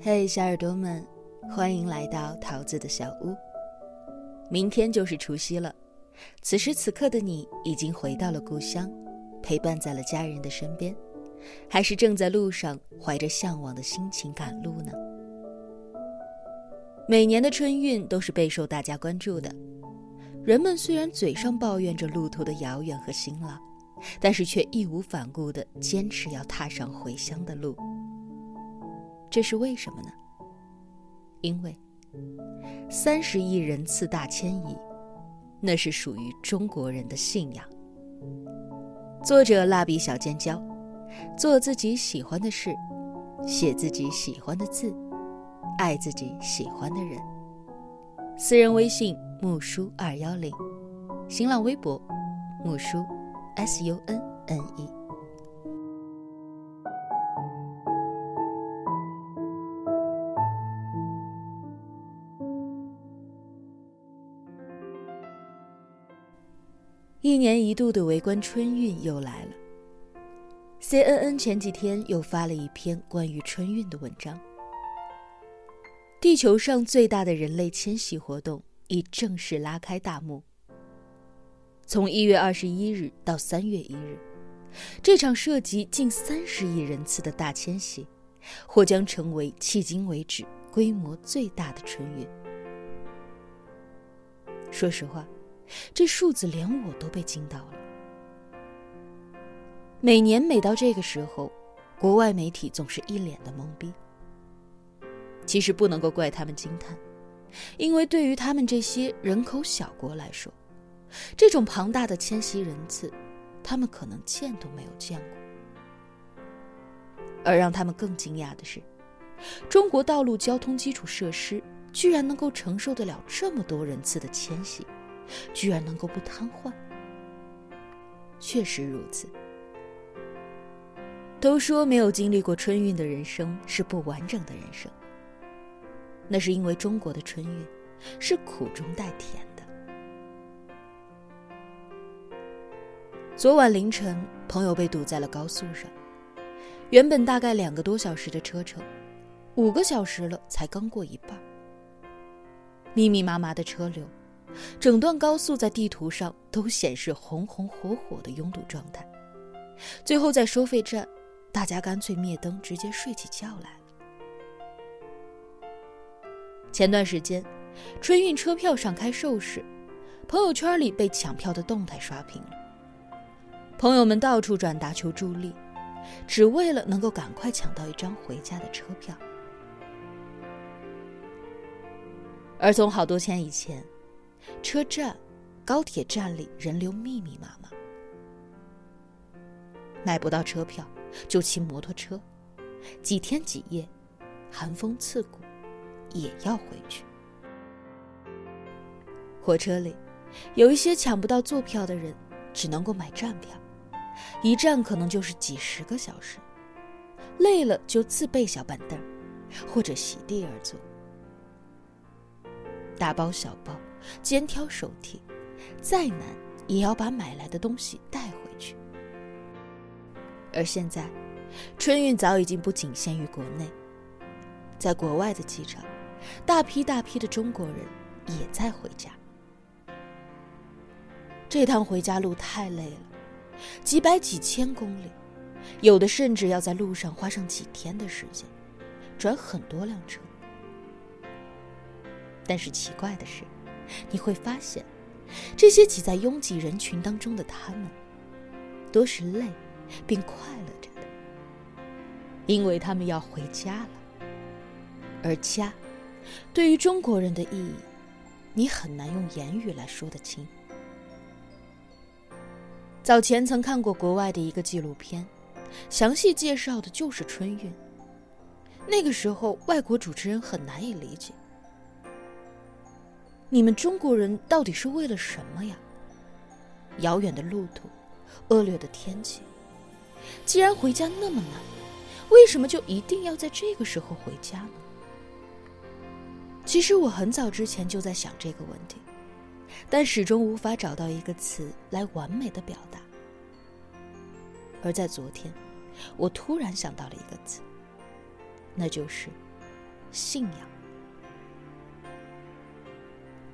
嘿，小耳朵们，欢迎来到桃子的小屋。明天就是除夕了，此时此刻的你已经回到了故乡，陪伴在了家人的身边，还是正在路上，怀着向往的心情赶路呢？每年的春运都是备受大家关注的，人们虽然嘴上抱怨着路途的遥远和辛劳，但是却义无反顾地坚持要踏上回乡的路。这是为什么呢？因为三十亿人次大迁移，那是属于中国人的信仰。作者蜡笔小尖椒，做自己喜欢的事，写自己喜欢的字，爱自己喜欢的人。私人微信木叔二幺零，新浪微博木叔 S U N N E。一年一度的围观春运又来了。CNN 前几天又发了一篇关于春运的文章。地球上最大的人类迁徙活动已正式拉开大幕。从一月二十一日到三月一日，这场涉及近三十亿人次的大迁徙，或将成为迄今为止规模最大的春运。说实话。这数字连我都被惊到了。每年每到这个时候，国外媒体总是一脸的懵逼。其实不能够怪他们惊叹，因为对于他们这些人口小国来说，这种庞大的迁徙人次，他们可能见都没有见过。而让他们更惊讶的是，中国道路交通基础设施居然能够承受得了这么多人次的迁徙。居然能够不瘫痪，确实如此。都说没有经历过春运的人生是不完整的人生，那是因为中国的春运是苦中带甜的。昨晚凌晨，朋友被堵在了高速上，原本大概两个多小时的车程，五个小时了才刚过一半，密密麻麻的车流。整段高速在地图上都显示红红火火的拥堵状态，最后在收费站，大家干脆灭灯，直接睡起觉来了。前段时间，春运车票上开售时，朋友圈里被抢票的动态刷屏了，朋友们到处转达求助力，只为了能够赶快抢到一张回家的车票。而从好多天以前。车站、高铁站里人流密密麻麻，买不到车票就骑摩托车，几天几夜，寒风刺骨，也要回去。火车里，有一些抢不到坐票的人，只能够买站票，一站可能就是几十个小时，累了就自备小板凳，或者席地而坐，大包小包。肩挑手提，再难也要把买来的东西带回去。而现在，春运早已经不仅限于国内，在国外的机场，大批大批的中国人也在回家。这趟回家路太累了，几百几千公里，有的甚至要在路上花上几天的时间，转很多辆车。但是奇怪的是。你会发现，这些挤在拥挤人群当中的他们，都是累并快乐着的，因为他们要回家了。而家，对于中国人的意义，你很难用言语来说得清。早前曾看过国外的一个纪录片，详细介绍的就是春运。那个时候，外国主持人很难以理解。你们中国人到底是为了什么呀？遥远的路途，恶劣的天气，既然回家那么难，为什么就一定要在这个时候回家呢？其实我很早之前就在想这个问题，但始终无法找到一个词来完美的表达。而在昨天，我突然想到了一个词，那就是信仰。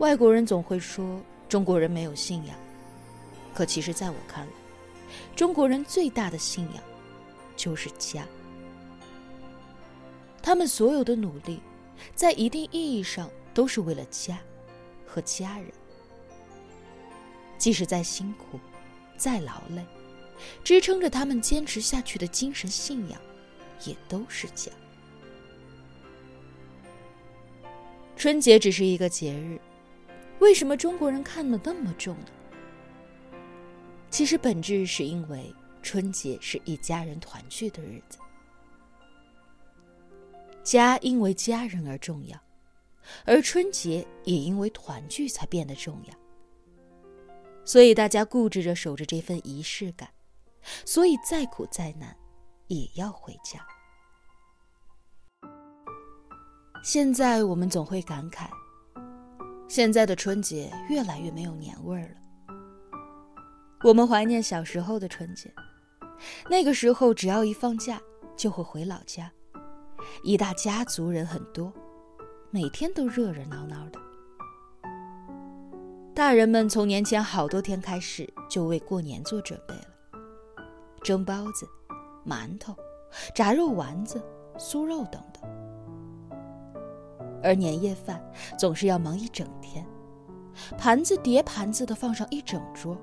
外国人总会说中国人没有信仰，可其实，在我看来，中国人最大的信仰就是家。他们所有的努力，在一定意义上都是为了家和家人。即使再辛苦、再劳累，支撑着他们坚持下去的精神信仰，也都是家。春节只是一个节日，为什么中国人看得那么重呢？其实本质是因为春节是一家人团聚的日子。家因为家人而重要，而春节也因为团聚才变得重要。所以大家固执着守着这份仪式感，所以再苦再难，也要回家。现在我们总会感慨，现在的春节越来越没有年味儿了。我们怀念小时候的春节，那个时候只要一放假就会回老家。一大家族人很多，每天都热热闹闹的。大人们从年前好多天开始就为过年做准备了，蒸包子、馒头、炸肉丸子、酥肉等等。而年夜饭总是要忙一整天，盘子叠盘子的放上一整桌，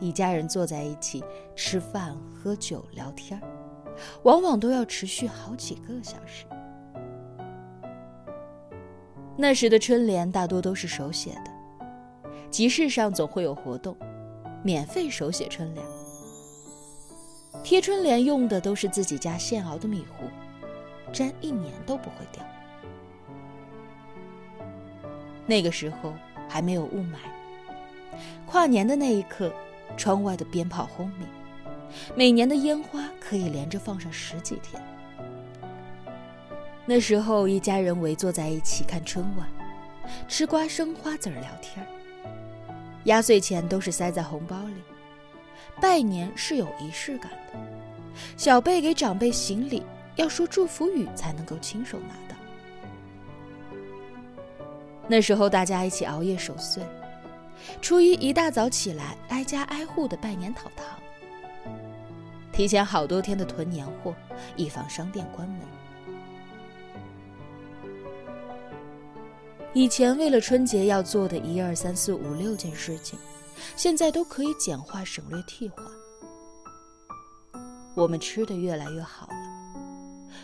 一家人坐在一起吃饭、喝酒、聊天儿。往往都要持续好几个小时。那时的春联大多都是手写的，集市上总会有活动，免费手写春联。贴春联用的都是自己家现熬的米糊，粘一年都不会掉。那个时候还没有雾霾，跨年的那一刻，窗外的鞭炮轰鸣。每年的烟花可以连着放上十几天。那时候，一家人围坐在一起看春晚，吃瓜生花籽儿聊天儿压岁钱都是塞在红包里。拜年是有仪式感的，小辈给长辈行礼，要说祝福语才能够亲手拿。那时候，大家一起熬夜守岁，初一一大早起来，挨家挨户的拜年讨糖。提前好多天的囤年货，以防商店关门。以前为了春节要做的一二三四五六件事情，现在都可以简化省略替换。我们吃的越来越好了，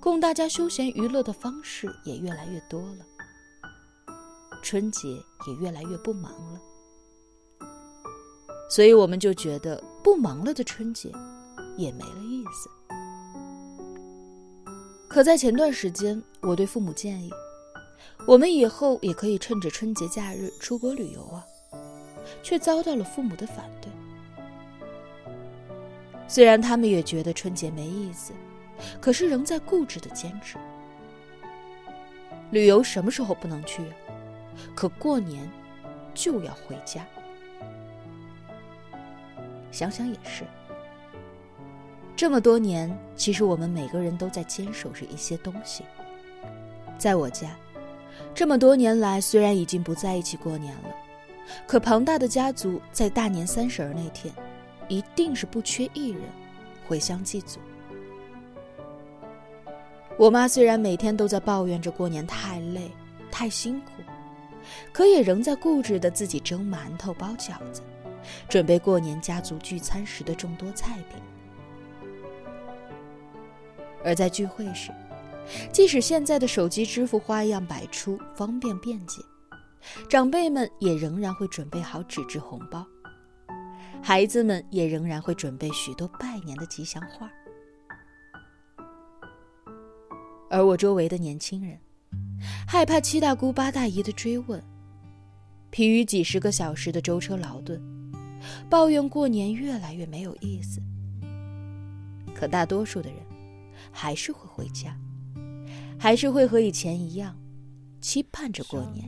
供大家休闲娱乐的方式也越来越多了，春节也越来越不忙了，所以我们就觉得不忙了的春节。也没了意思。可在前段时间，我对父母建议，我们以后也可以趁着春节假日出国旅游啊，却遭到了父母的反对。虽然他们也觉得春节没意思，可是仍在固执的坚持。旅游什么时候不能去？可过年就要回家。想想也是。这么多年，其实我们每个人都在坚守着一些东西。在我家，这么多年来，虽然已经不在一起过年了，可庞大的家族在大年三十儿那天，一定是不缺一人回乡祭祖。我妈虽然每天都在抱怨着过年太累、太辛苦，可也仍在固执的自己蒸馒头、包饺子，准备过年家族聚餐时的众多菜品。而在聚会时，即使现在的手机支付花样百出，方便便捷，长辈们也仍然会准备好纸质红包，孩子们也仍然会准备许多拜年的吉祥话。而我周围的年轻人，害怕七大姑八大姨的追问，疲于几十个小时的舟车劳顿，抱怨过年越来越没有意思。可大多数的人。还是会回家，还是会和以前一样，期盼着过年。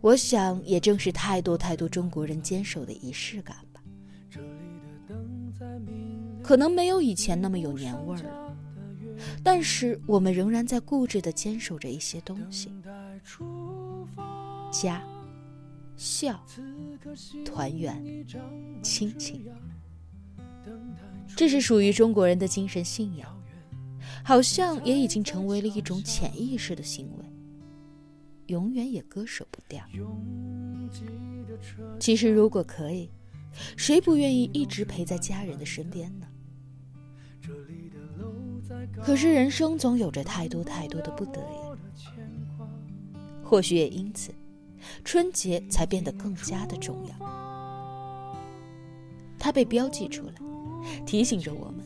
我想，也正是太多太多中国人坚守的仪式感吧。可能没有以前那么有年味儿了，但是我们仍然在固执地坚守着一些东西：家、笑、团圆、亲情。这是属于中国人的精神信仰，好像也已经成为了一种潜意识的行为，永远也割舍不掉。其实，如果可以，谁不愿意一直陪在家人的身边呢？可是人生总有着太多太多的不得已，或许也因此，春节才变得更加的重要。它被标记出来，提醒着我们，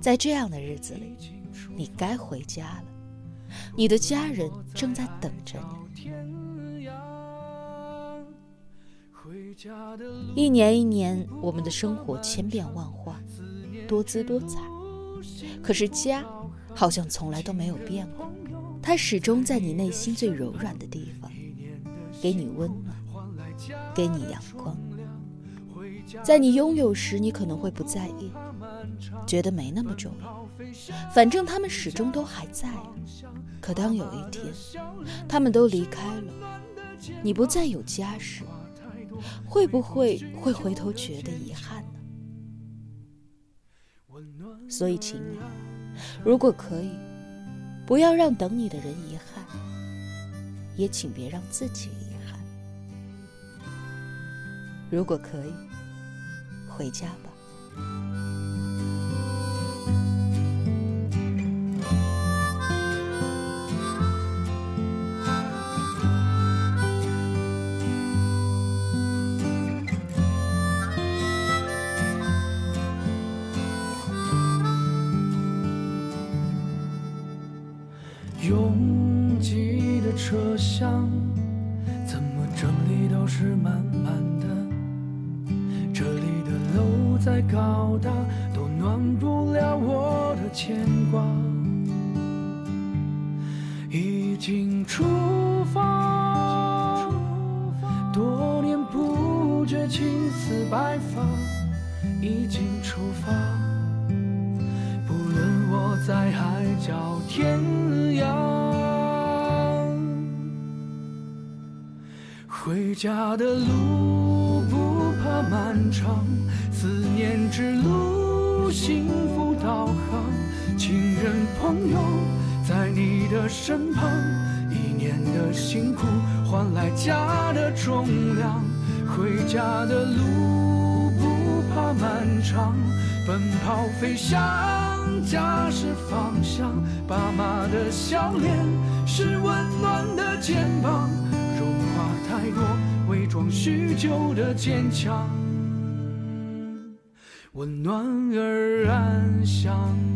在这样的日子里，你该回家了，你的家人正在等着你。一年一年，我们的生活千变万化，多姿多彩。可是家，好像从来都没有变过，它始终在你内心最柔软的地方，给你温暖，给你阳光。在你拥有时，你可能会不在意，觉得没那么重要，反正他们始终都还在。可当有一天，他们都离开了，你不再有家时，会不会会回头觉得遗憾？所以，请你，如果可以，不要让等你的人遗憾，也请别让自己遗憾。如果可以，回家吧。拥挤的车厢，怎么整理都是满满的。这里的楼再高大，都暖不了我的牵挂。已经出发，多年不觉青丝白发，已经出发。不论我在海角天涯回家的路不怕漫长，思念之路幸福导航。亲人朋友在你的身旁，一年的辛苦换来家的重量。回家的路不怕漫长，奔跑飞翔，家是方向。爸妈的笑脸是温暖的肩膀。太多伪装许久的坚强，温暖而安详。